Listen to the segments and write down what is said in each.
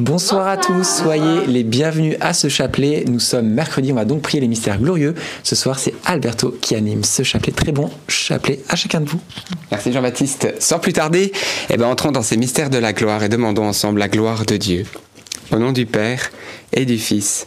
Bonsoir à tous, soyez les bienvenus à ce chapelet. Nous sommes mercredi, on va donc prier les mystères glorieux. Ce soir, c'est Alberto qui anime ce chapelet. Très bon chapelet à chacun de vous. Merci Jean-Baptiste. Sans plus tarder, eh ben, entrons dans ces mystères de la gloire et demandons ensemble la gloire de Dieu. Au nom du Père et du Fils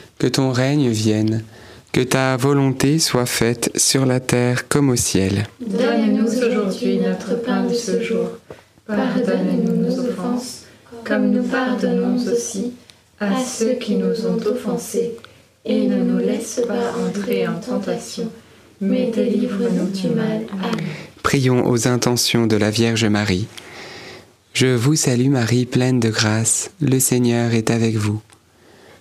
que ton règne vienne, que ta volonté soit faite sur la terre comme au ciel. Donne-nous aujourd'hui notre pain de ce jour. Pardonne-nous nos offenses, comme nous pardonnons aussi à ceux qui nous ont offensés. Et ne nous laisse pas entrer en tentation, mais délivre-nous du mal. Amen. Prions aux intentions de la Vierge Marie. Je vous salue Marie, pleine de grâce, le Seigneur est avec vous.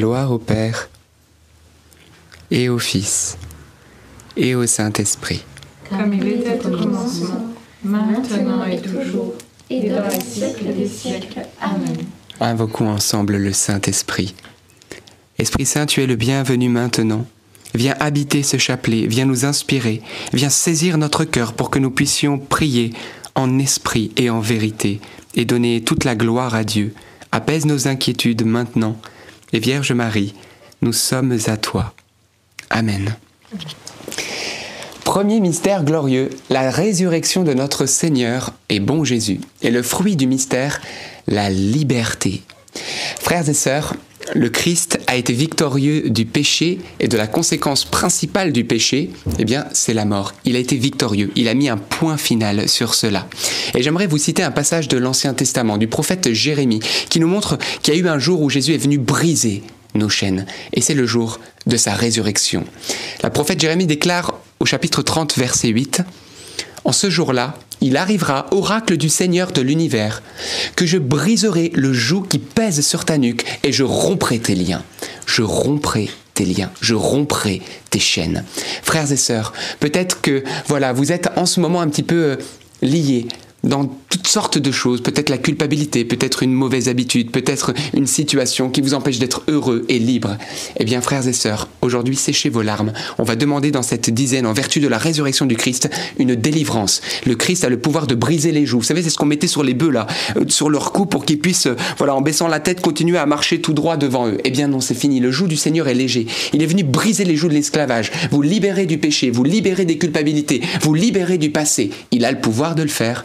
Gloire au Père, et au Fils, et au Saint-Esprit. Comme il était au commencement, maintenant et toujours, et dans les siècles des siècles. Amen. Invoquons ensemble le Saint-Esprit. Esprit Saint, tu es le bienvenu maintenant. Viens habiter ce chapelet, viens nous inspirer, viens saisir notre cœur pour que nous puissions prier en esprit et en vérité et donner toute la gloire à Dieu. Apaise nos inquiétudes maintenant. Et Vierge Marie, nous sommes à toi. Amen. Premier mystère glorieux, la résurrection de notre Seigneur et bon Jésus. Et le fruit du mystère, la liberté. Frères et sœurs, le Christ a été victorieux du péché et de la conséquence principale du péché, eh bien, c'est la mort. Il a été victorieux. Il a mis un point final sur cela. Et j'aimerais vous citer un passage de l'Ancien Testament, du prophète Jérémie, qui nous montre qu'il y a eu un jour où Jésus est venu briser nos chaînes. Et c'est le jour de sa résurrection. La prophète Jérémie déclare au chapitre 30, verset 8, En ce jour-là, il arrivera, oracle du Seigneur de l'univers, que je briserai le joug qui pèse sur ta nuque et je romprai tes liens. Je romprai tes liens, je romprai tes chaînes. Frères et sœurs, peut-être que voilà, vous êtes en ce moment un petit peu euh, liés dans toutes sortes de choses, peut-être la culpabilité, peut-être une mauvaise habitude, peut-être une situation qui vous empêche d'être heureux et libre. Eh bien, frères et sœurs, aujourd'hui, séchez vos larmes. On va demander dans cette dizaine, en vertu de la résurrection du Christ, une délivrance. Le Christ a le pouvoir de briser les joues. Vous savez, c'est ce qu'on mettait sur les bœufs, là, euh, sur leur cou pour qu'ils puissent, euh, voilà, en baissant la tête, continuer à marcher tout droit devant eux. Eh bien, non, c'est fini. Le joug du Seigneur est léger. Il est venu briser les joues de l'esclavage, vous libérer du péché, vous libérer des culpabilités, vous libérer du passé. Il a le pouvoir de le faire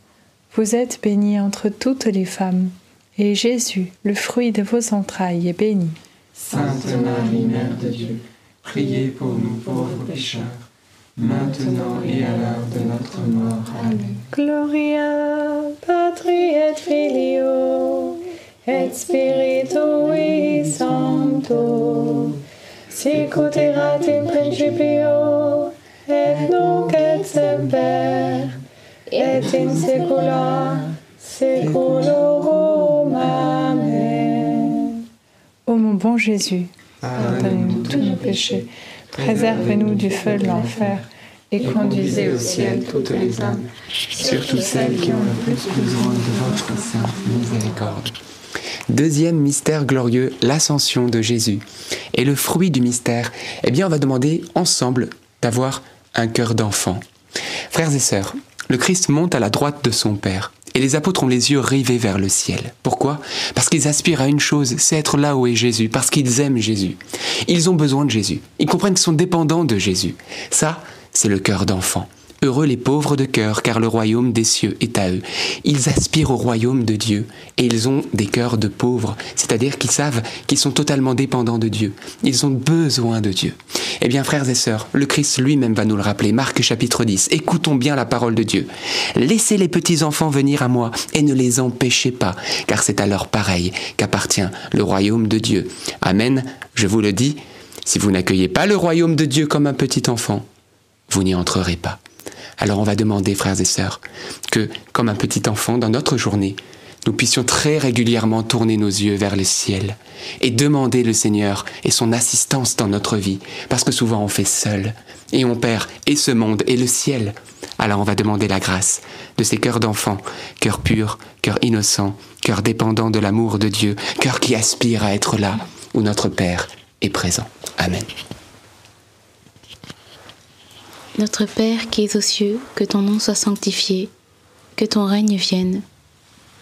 Vous êtes bénie entre toutes les femmes, et Jésus, le fruit de vos entrailles, est béni. Sainte Marie, Mère de Dieu, priez pour nous pauvres pécheurs, maintenant et à l'heure de notre mort. Amen. Gloria Patri et Filio et Spiritui Sancto sicut erat in principio et nunc et semper et in saecula saeculorum. Amen. Ô mon bon Jésus, Pardonnez-nous tous nos péchés, préservez-nous du feu de l'enfer, et conduisez au ciel toutes les âmes, surtout celles qui ont le plus besoin de votre sainte miséricorde. Deuxième mystère glorieux, l'ascension de Jésus. Et le fruit du mystère, eh bien, on va demander ensemble d'avoir un cœur d'enfant. Frères et sœurs, le Christ monte à la droite de son Père. Et les apôtres ont les yeux rivés vers le ciel. Pourquoi? Parce qu'ils aspirent à une chose, c'est être là où est Jésus, parce qu'ils aiment Jésus. Ils ont besoin de Jésus. Ils comprennent qu'ils sont dépendants de Jésus. Ça, c'est le cœur d'enfant. Heureux les pauvres de cœur, car le royaume des cieux est à eux. Ils aspirent au royaume de Dieu, et ils ont des cœurs de pauvres, c'est-à-dire qu'ils savent qu'ils sont totalement dépendants de Dieu. Ils ont besoin de Dieu. Eh bien, frères et sœurs, le Christ lui-même va nous le rappeler. Marc chapitre 10. Écoutons bien la parole de Dieu. Laissez les petits enfants venir à moi, et ne les empêchez pas, car c'est à leur pareil qu'appartient le royaume de Dieu. Amen. Je vous le dis, si vous n'accueillez pas le royaume de Dieu comme un petit enfant, vous n'y entrerez pas. Alors on va demander, frères et sœurs, que, comme un petit enfant, dans notre journée, nous puissions très régulièrement tourner nos yeux vers le ciel et demander le Seigneur et son assistance dans notre vie, parce que souvent on fait seul et on perd et ce monde et le ciel. Alors on va demander la grâce de ces cœurs d'enfants, cœurs purs, cœurs innocents, cœur dépendant de l'amour de Dieu, cœur qui aspire à être là où notre Père est présent. Amen. Notre Père qui es aux cieux, que ton nom soit sanctifié, que ton règne vienne,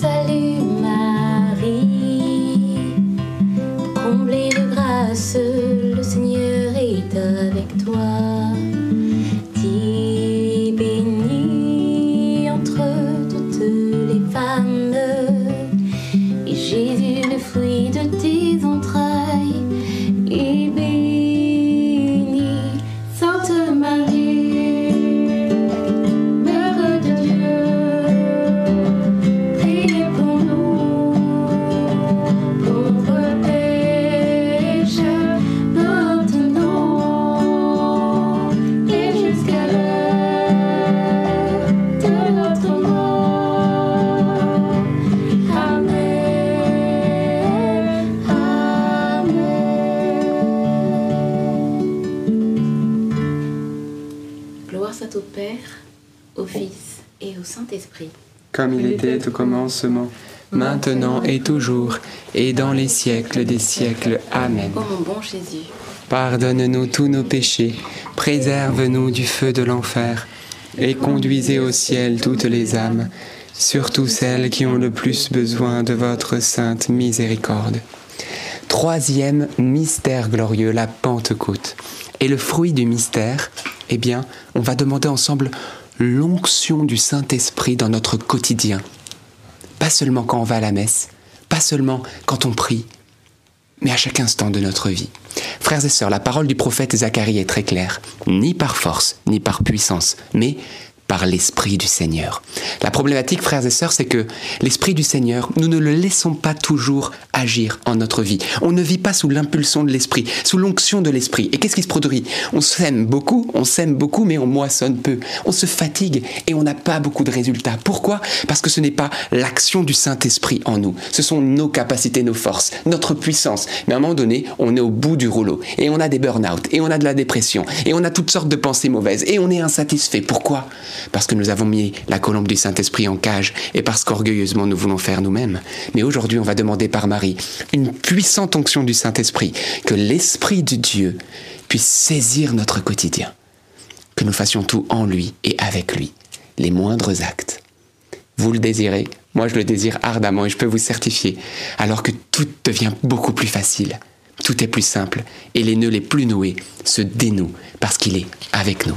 Salue Marie, comblée de grâce, le Seigneur est avec toi. Commencement, maintenant et toujours, et dans les siècles des siècles. Amen. Ô mon bon Jésus, Pardonne-nous tous nos péchés, préserve-nous du feu de l'enfer, et conduisez au ciel toutes les âmes, surtout celles qui ont le plus besoin de votre sainte miséricorde. Troisième mystère glorieux, la Pentecôte. Et le fruit du mystère, eh bien, on va demander ensemble l'onction du Saint-Esprit dans notre quotidien. Pas seulement quand on va à la messe, pas seulement quand on prie, mais à chaque instant de notre vie. Frères et sœurs, la parole du prophète Zacharie est très claire. Ni par force, ni par puissance, mais par l'Esprit du Seigneur. La problématique, frères et sœurs, c'est que l'Esprit du Seigneur, nous ne le laissons pas toujours agir en notre vie. On ne vit pas sous l'impulsion de l'Esprit, sous l'onction de l'Esprit. Et qu'est-ce qui se produit? On s'aime beaucoup, on s'aime beaucoup, mais on moissonne peu. On se fatigue et on n'a pas beaucoup de résultats. Pourquoi? Parce que ce n'est pas l'action du Saint-Esprit en nous. Ce sont nos capacités, nos forces, notre puissance. Mais à un moment donné, on est au bout du rouleau et on a des burn-out et on a de la dépression et on a toutes sortes de pensées mauvaises et on est insatisfait. Pourquoi? Parce que nous avons mis la colombe du Saint-Esprit en cage et parce qu'orgueilleusement nous voulons faire nous-mêmes. Mais aujourd'hui, on va demander par Marie une puissante onction du Saint-Esprit, que l'Esprit de Dieu puisse saisir notre quotidien, que nous fassions tout en lui et avec lui, les moindres actes. Vous le désirez, moi je le désire ardemment et je peux vous certifier, alors que tout devient beaucoup plus facile, tout est plus simple et les nœuds les plus noués se dénouent parce qu'il est avec nous.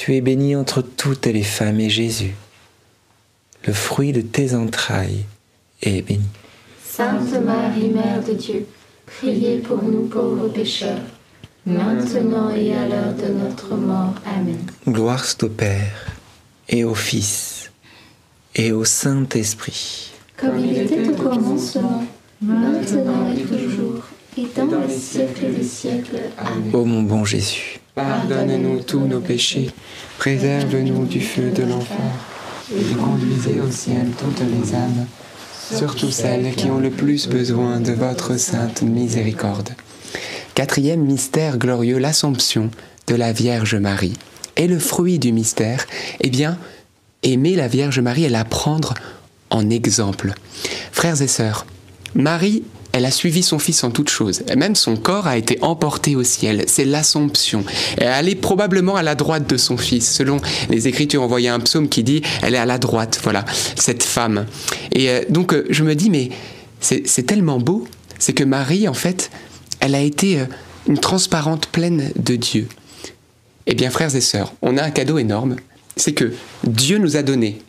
Tu es bénie entre toutes les femmes et Jésus, le fruit de tes entrailles, est béni. Sainte Marie, Mère de Dieu, priez pour nous pauvres pécheurs, maintenant et à l'heure de notre mort. Amen. Gloire soit au Père, et au Fils, et au Saint-Esprit. Comme il était au commencement, maintenant et toujours, et dans les siècles des siècles. Amen. Ô mon bon Jésus, Pardonne-nous tous nos péchés, préserve-nous du feu de l'enfer, et conduisez au ciel toutes les âmes, surtout celles qui ont le plus besoin de votre sainte miséricorde. Quatrième mystère glorieux, l'Assomption de la Vierge Marie. Et le fruit du mystère, eh bien, aimer la Vierge Marie et la prendre en exemple. Frères et sœurs, Marie elle a suivi son fils en toutes choses. Et même son corps a été emporté au ciel. C'est l'Assomption. Elle est probablement à la droite de son fils. Selon les Écritures, on voyait un psaume qui dit elle est à la droite, voilà, cette femme. Et euh, donc, euh, je me dis, mais c'est tellement beau. C'est que Marie, en fait, elle a été euh, une transparente pleine de Dieu. Eh bien, frères et sœurs, on a un cadeau énorme. C'est que Dieu nous a donné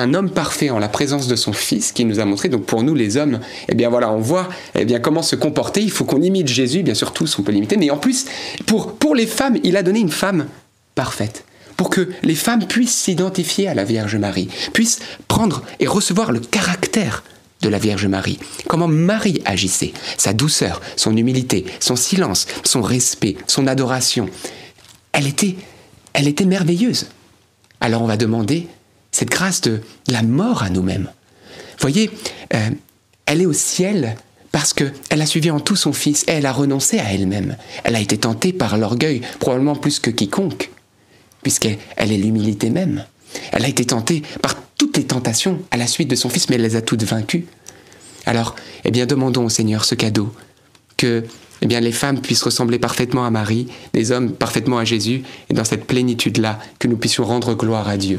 un homme parfait en la présence de son fils qui nous a montré. Donc pour nous les hommes eh bien voilà on voit eh bien comment se comporter. Il faut qu'on imite Jésus. Bien sûr tous on peut l'imiter. Mais en plus pour pour les femmes il a donné une femme parfaite pour que les femmes puissent s'identifier à la Vierge Marie puissent prendre et recevoir le caractère de la Vierge Marie. Comment Marie agissait sa douceur son humilité son silence son respect son adoration. Elle était elle était merveilleuse. Alors on va demander cette grâce de la mort à nous-mêmes. Voyez, euh, elle est au ciel parce qu'elle a suivi en tout son Fils et elle a renoncé à elle-même. Elle a été tentée par l'orgueil, probablement plus que quiconque, puisqu'elle est l'humilité même. Elle a été tentée par toutes les tentations à la suite de son Fils, mais elle les a toutes vaincues. Alors, eh bien, demandons au Seigneur ce cadeau, que eh bien, les femmes puissent ressembler parfaitement à Marie, les hommes parfaitement à Jésus, et dans cette plénitude-là, que nous puissions rendre gloire à Dieu.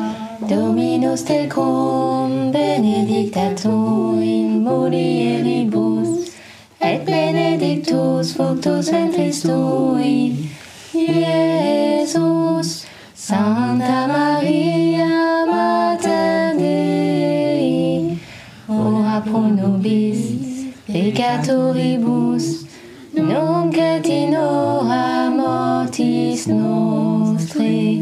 Dominus tecum, benedictatum in mulieribus, et benedictus fructus ventris tui, Iesus. Santa Maria Mater Dei, ora pro nobis peccatoribus, nunc et in mortis nostri.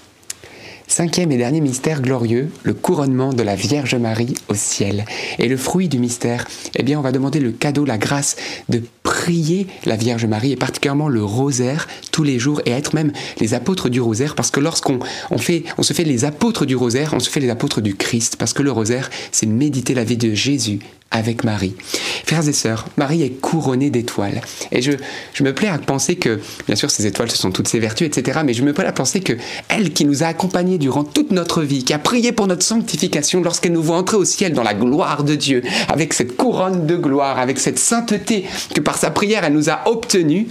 Cinquième et dernier mystère glorieux, le couronnement de la Vierge Marie au ciel. Et le fruit du mystère, eh bien, on va demander le cadeau, la grâce de prier la Vierge Marie et particulièrement le rosaire tous les jours et être même les apôtres du rosaire parce que lorsqu'on on fait, on se fait les apôtres du rosaire, on se fait les apôtres du Christ parce que le rosaire, c'est méditer la vie de Jésus avec Marie. Frères et sœurs, Marie est couronnée d'étoiles. Et je, je me plais à penser que, bien sûr, ces étoiles, ce sont toutes ses vertus, etc. Mais je me plais à penser que elle qui nous a accompagnés durant toute notre vie, qui a prié pour notre sanctification, lorsqu'elle nous voit entrer au ciel dans la gloire de Dieu, avec cette couronne de gloire, avec cette sainteté que par sa prière elle nous a obtenue,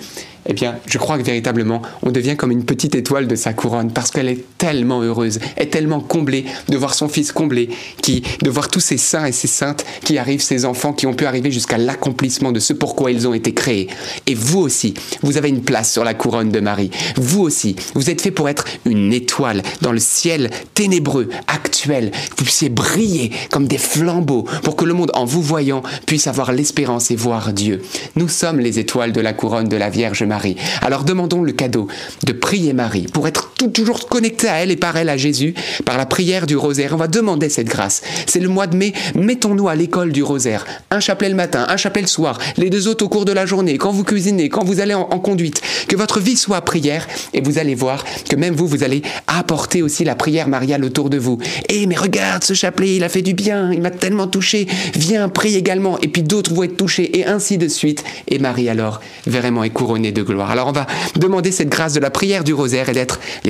eh bien, je crois que véritablement, on devient comme une petite étoile de sa couronne parce qu'elle est tellement heureuse, est tellement comblée de voir son fils comblé, qui, de voir tous ces saints et ces saintes qui arrivent, ces enfants qui ont pu arriver jusqu'à l'accomplissement de ce pourquoi ils ont été créés. Et vous aussi, vous avez une place sur la couronne de Marie. Vous aussi, vous êtes fait pour être une étoile dans le ciel ténébreux, actuel. Vous puissiez briller comme des flambeaux pour que le monde, en vous voyant, puisse avoir l'espérance et voir Dieu. Nous sommes les étoiles de la couronne de la Vierge Marie. Alors demandons le cadeau de prier Marie pour être toujours connecté à elle et par elle à Jésus, par la prière du rosaire. On va demander cette grâce. C'est le mois de mai. Mettons-nous à l'école du rosaire. Un chapelet le matin, un chapelet le soir, les deux autres au cours de la journée, quand vous cuisinez, quand vous allez en, en conduite. Que votre vie soit prière et vous allez voir que même vous, vous allez apporter aussi la prière mariale autour de vous. Eh, mais regarde ce chapelet, il a fait du bien, il m'a tellement touché. Viens, prie également. Et puis d'autres vont être touchés et ainsi de suite. Et Marie alors, vraiment est couronnée de gloire. Alors on va demander cette grâce de la prière du rosaire et d'être les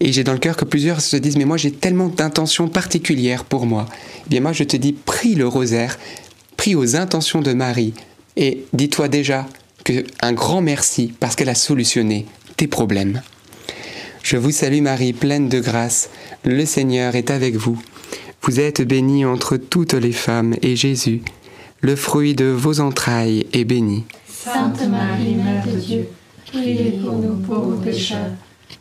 Et j'ai dans le cœur que plusieurs se disent, mais moi j'ai tellement d'intentions particulières pour moi. Eh bien moi je te dis, prie le rosaire, prie aux intentions de Marie, et dis-toi déjà que un grand merci parce qu'elle a solutionné tes problèmes. Je vous salue Marie, pleine de grâce, le Seigneur est avec vous. Vous êtes bénie entre toutes les femmes, et Jésus, le fruit de vos entrailles, est béni. Sainte Marie, Mère de Dieu, priez pour nous pauvres pécheurs,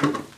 Je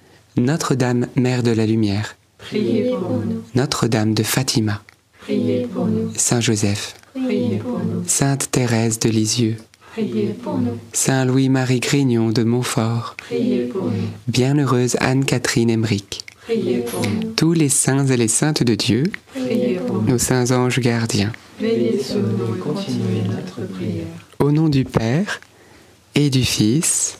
Notre-Dame, Mère de la Lumière, Priez pour nous, Notre-Dame de Fatima, priez pour nous, Saint Joseph, priez pour nous, Sainte Thérèse de Lisieux, priez pour nous, Saint Louis-Marie Grignon de Montfort, priez pour nous, Bienheureuse Anne-Catherine Emmerich, priez pour nous, tous les saints et les saintes de Dieu, priez pour nous. nos saints anges gardiens. Veillez sur nous et continuez notre prière. Au nom du Père et du Fils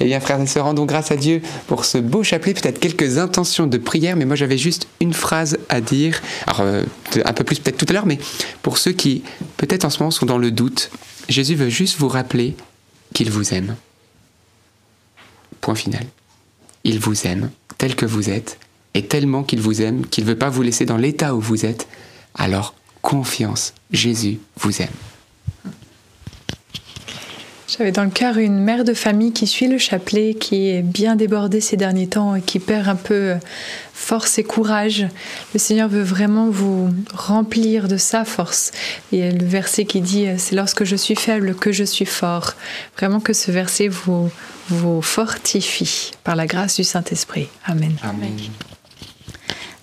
Eh bien, frères et sœurs, rendons grâce à Dieu pour ce beau chapelet. Peut-être quelques intentions de prière, mais moi j'avais juste une phrase à dire. Alors, euh, un peu plus peut-être tout à l'heure, mais pour ceux qui, peut-être en ce moment, sont dans le doute, Jésus veut juste vous rappeler qu'il vous aime. Point final. il vous aime tel que vous êtes, et tellement qu'il vous aime qu'il ne veut pas vous laisser dans l'état où vous êtes, alors confiance, Jésus vous aime. J'avais dans le cœur une mère de famille qui suit le chapelet, qui est bien débordée ces derniers temps et qui perd un peu force et courage. Le Seigneur veut vraiment vous remplir de sa force. Et le verset qui dit C'est lorsque je suis faible que je suis fort. Vraiment que ce verset vous, vous fortifie par la grâce du Saint-Esprit. Amen. Amen.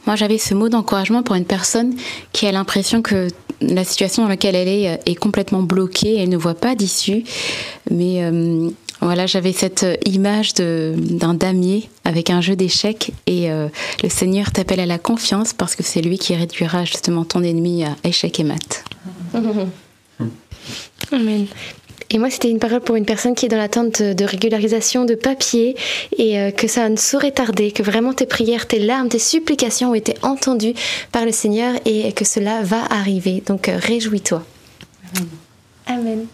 Moi, j'avais ce mot d'encouragement pour une personne qui a l'impression que la situation dans laquelle elle est est complètement bloquée, elle ne voit pas d'issue. Mais euh, voilà, j'avais cette image d'un damier avec un jeu d'échecs et euh, le Seigneur t'appelle à la confiance parce que c'est lui qui réduira justement ton ennemi à échec et mat. Amen. Et moi, c'était une parole pour une personne qui est dans l'attente de régularisation de papier et euh, que ça ne saurait tarder, que vraiment tes prières, tes larmes, tes supplications ont été entendues par le Seigneur et que cela va arriver. Donc euh, réjouis-toi. Amen.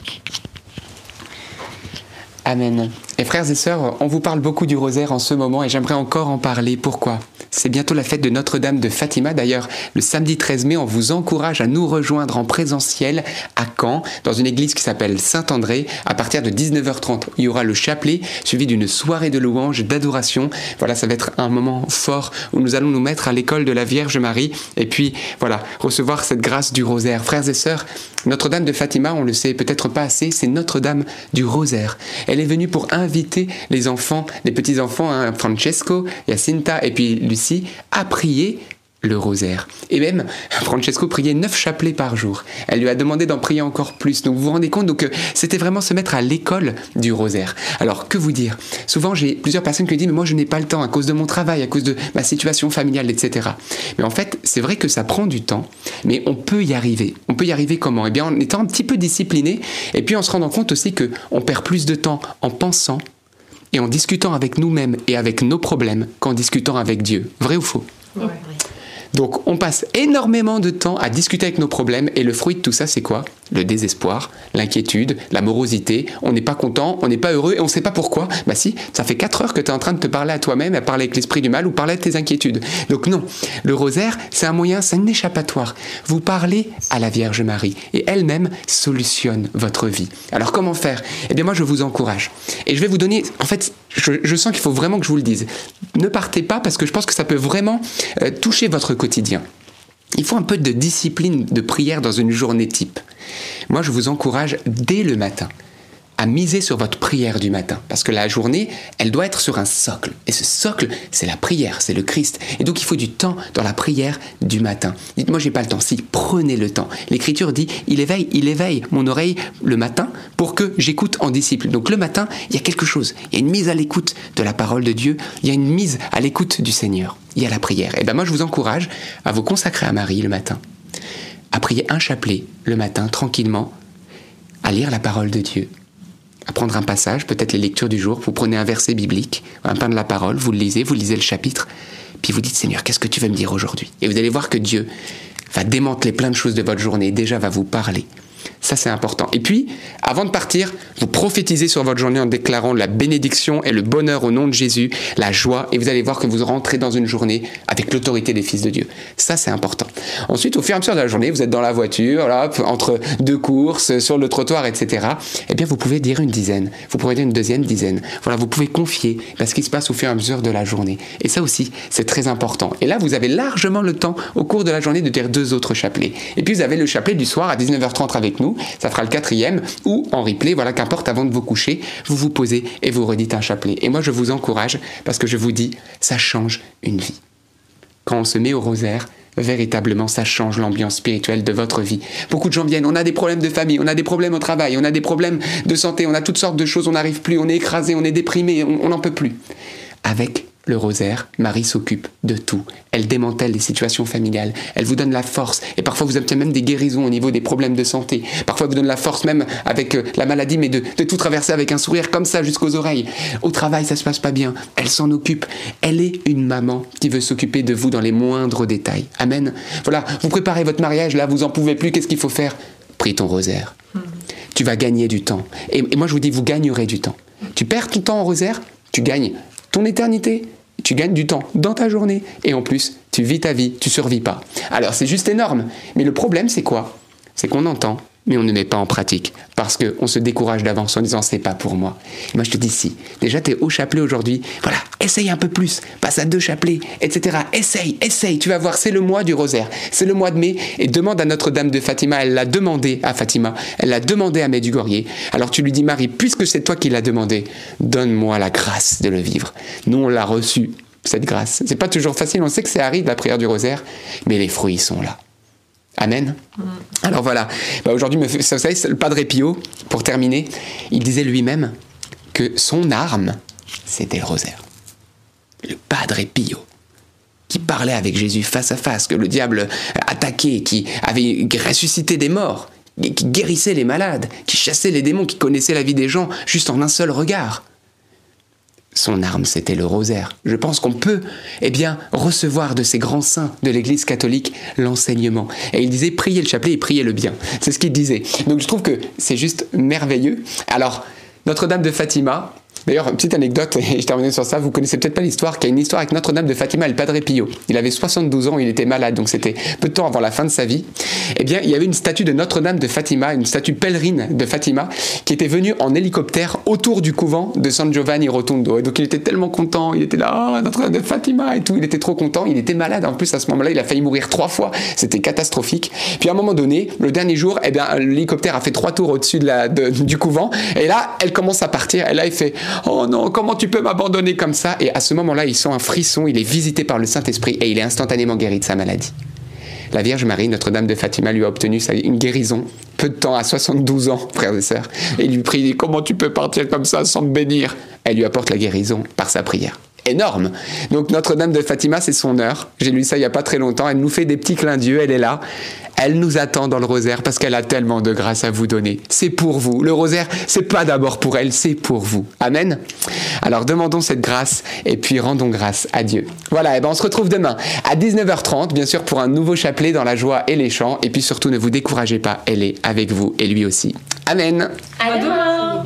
Amen. Et frères et sœurs, on vous parle beaucoup du rosaire en ce moment et j'aimerais encore en parler. Pourquoi? C'est bientôt la fête de Notre-Dame de Fatima. D'ailleurs, le samedi 13 mai, on vous encourage à nous rejoindre en présentiel à Caen, dans une église qui s'appelle Saint-André. À partir de 19h30, il y aura le chapelet, suivi d'une soirée de louanges, d'adoration. Voilà, ça va être un moment fort où nous allons nous mettre à l'école de la Vierge Marie et puis, voilà, recevoir cette grâce du rosaire. Frères et sœurs, Notre-Dame de Fatima, on le sait peut-être pas assez, c'est Notre-Dame du rosaire. Elle est venue pour inviter les enfants, les petits-enfants, hein, Francesco, Jacinta et puis Lucie, à prier le rosaire. Et même, Francesco priait neuf chapelets par jour. Elle lui a demandé d'en prier encore plus. Donc vous vous rendez compte, donc euh, c'était vraiment se mettre à l'école du rosaire. Alors que vous dire? Souvent j'ai plusieurs personnes qui me disent mais moi je n'ai pas le temps à cause de mon travail, à cause de ma situation familiale, etc. Mais en fait, c'est vrai que ça prend du temps, mais on peut y arriver. On peut y arriver comment? Eh bien en étant un petit peu discipliné, et puis en se rendant compte aussi que on perd plus de temps en pensant et en discutant avec nous-mêmes et avec nos problèmes qu'en discutant avec Dieu. Vrai ou faux? Ouais. Donc on passe énormément de temps à discuter avec nos problèmes et le fruit de tout ça c'est quoi? Le désespoir, l'inquiétude, la morosité, on n'est pas content, on n'est pas heureux et on ne sait pas pourquoi. Bah si, ça fait 4 heures que tu es en train de te parler à toi-même, à parler avec l'esprit du mal ou parler de tes inquiétudes. Donc non, le rosaire c'est un moyen, c'est un échappatoire. Vous parlez à la Vierge Marie et elle-même solutionne votre vie. Alors comment faire? Eh bien moi je vous encourage et je vais vous donner, en fait je, sens qu'il faut vraiment que je vous le dise. Ne partez pas parce que je pense que ça peut vraiment euh, toucher votre quotidien. Il faut un peu de discipline de prière dans une journée type. Moi, je vous encourage dès le matin à miser sur votre prière du matin. Parce que la journée, elle doit être sur un socle. Et ce socle, c'est la prière, c'est le Christ. Et donc il faut du temps dans la prière du matin. Dites-moi, j'ai pas le temps. Si, prenez le temps. L'Écriture dit, il éveille, il éveille mon oreille le matin pour que j'écoute en disciple. Donc le matin, il y a quelque chose. Il y a une mise à l'écoute de la parole de Dieu. Il y a une mise à l'écoute du Seigneur. Il y a la prière. Et ben moi, je vous encourage à vous consacrer à Marie le matin. À prier un chapelet le matin, tranquillement. À lire la parole de Dieu à prendre un passage, peut-être les lectures du jour, vous prenez un verset biblique, un pain de la parole, vous le lisez, vous lisez le chapitre, puis vous dites Seigneur, qu'est-ce que tu veux me dire aujourd'hui? Et vous allez voir que Dieu va démanteler plein de choses de votre journée, déjà va vous parler. Ça, c'est important. Et puis, avant de partir, vous prophétisez sur votre journée en déclarant la bénédiction et le bonheur au nom de Jésus, la joie, et vous allez voir que vous rentrez dans une journée avec l'autorité des fils de Dieu. Ça, c'est important. Ensuite, au fur et à mesure de la journée, vous êtes dans la voiture, entre deux courses, sur le trottoir, etc. Eh bien, vous pouvez dire une dizaine. Vous pourrez dire une deuxième dizaine. Voilà, vous pouvez confier ce qui se passe au fur et à mesure de la journée. Et ça aussi, c'est très important. Et là, vous avez largement le temps, au cours de la journée, de dire deux autres chapelets. Et puis, vous avez le chapelet du soir à 19h30 avec nous. Ça fera le quatrième. Ou en replay, voilà, qu'importe, avant de vous coucher, vous vous posez et vous redites un chapelet. Et moi, je vous encourage parce que je vous dis, ça change une vie. Quand on se met au rosaire, véritablement, ça change l'ambiance spirituelle de votre vie. Beaucoup de gens viennent, on a des problèmes de famille, on a des problèmes au travail, on a des problèmes de santé, on a toutes sortes de choses, on n'arrive plus, on est écrasé, on est déprimé, on n'en peut plus. Avec le rosaire, Marie s'occupe de tout. Elle démantèle les situations familiales. Elle vous donne la force. Et parfois, vous obtenez même des guérisons au niveau des problèmes de santé. Parfois, elle vous donne la force même avec euh, la maladie, mais de, de tout traverser avec un sourire comme ça jusqu'aux oreilles. Au travail, ça se passe pas bien. Elle s'en occupe. Elle est une maman qui veut s'occuper de vous dans les moindres détails. Amen. Voilà, vous préparez votre mariage, là, vous en pouvez plus. Qu'est-ce qu'il faut faire? Prie ton rosaire. Tu vas gagner du temps. Et, et moi, je vous dis, vous gagnerez du temps. Tu perds ton temps en rosaire, tu gagnes ton éternité tu gagnes du temps dans ta journée et en plus, tu vis ta vie, tu survis pas. Alors c'est juste énorme. Mais le problème, c'est quoi? C'est qu'on entend, mais on ne met pas en pratique. Parce qu'on se décourage d'avance en disant c'est pas pour moi. moi je te dis si, déjà tu es au chapelet aujourd'hui, voilà, essaye un peu plus, passe à deux chapelets, etc. Essaye, essaye, tu vas voir, c'est le mois du rosaire, c'est le mois de mai, et demande à Notre-Dame de Fatima, elle l'a demandé à Fatima, elle l'a demandé à Medjugorje. Alors tu lui dis Marie, puisque c'est toi qui l'as demandé, donne-moi la grâce de le vivre. Nous on l'a reçu, cette grâce. C'est pas toujours facile, on sait que c'est aride la prière du rosaire, mais les fruits sont là. Amen. Mm. Alors voilà, bah aujourd'hui, vous savez, le Padre Pio, pour terminer, il disait lui-même que son arme, c'était le rosaire. Le Padre Pio, qui parlait avec Jésus face à face, que le diable attaquait, qui avait ressuscité des morts, qui guérissait les malades, qui chassait les démons, qui connaissait la vie des gens juste en un seul regard son arme, c'était le rosaire. Je pense qu'on peut, eh bien, recevoir de ces grands saints de l'Église catholique l'enseignement. Et il disait, priez le chapelet et priez le bien. C'est ce qu'il disait. Donc je trouve que c'est juste merveilleux. Alors, Notre-Dame de Fatima, D'ailleurs, petite anecdote, et je termine sur ça, vous connaissez peut-être pas l'histoire, qu'il y a une histoire avec Notre-Dame de Fatima et le Padre Pio. Il avait 72 ans, il était malade, donc c'était peu de temps avant la fin de sa vie. Eh bien, il y avait une statue de Notre-Dame de Fatima, une statue pèlerine de Fatima, qui était venue en hélicoptère autour du couvent de San Giovanni Rotondo. Et donc il était tellement content, il était là, oh, Notre-Dame de Fatima et tout, il était trop content, il était malade. En plus, à ce moment-là, il a failli mourir trois fois, c'était catastrophique. Puis à un moment donné, le dernier jour, eh bien, l'hélicoptère a fait trois tours au-dessus du couvent, et là, elle commence à partir, et là, il fait, Oh non, comment tu peux m'abandonner comme ça? Et à ce moment-là, il sent un frisson, il est visité par le Saint-Esprit et il est instantanément guéri de sa maladie. La Vierge Marie, Notre-Dame de Fatima, lui a obtenu une guérison peu de temps, à 72 ans, frères et sœurs. Et lui prie, comment tu peux partir comme ça sans me bénir? Elle lui apporte la guérison par sa prière énorme. Donc Notre-Dame de Fatima, c'est son heure. J'ai lu ça il n'y a pas très longtemps. Elle nous fait des petits clins d'yeux, elle est là. Elle nous attend dans le rosaire parce qu'elle a tellement de grâce à vous donner. C'est pour vous. Le rosaire, c'est pas d'abord pour elle, c'est pour vous. Amen. Alors demandons cette grâce et puis rendons grâce à Dieu. Voilà, et ben on se retrouve demain à 19h30, bien sûr, pour un nouveau chapelet dans la joie et les chants. Et puis surtout, ne vous découragez pas, elle est avec vous et lui aussi. Amen. À demain.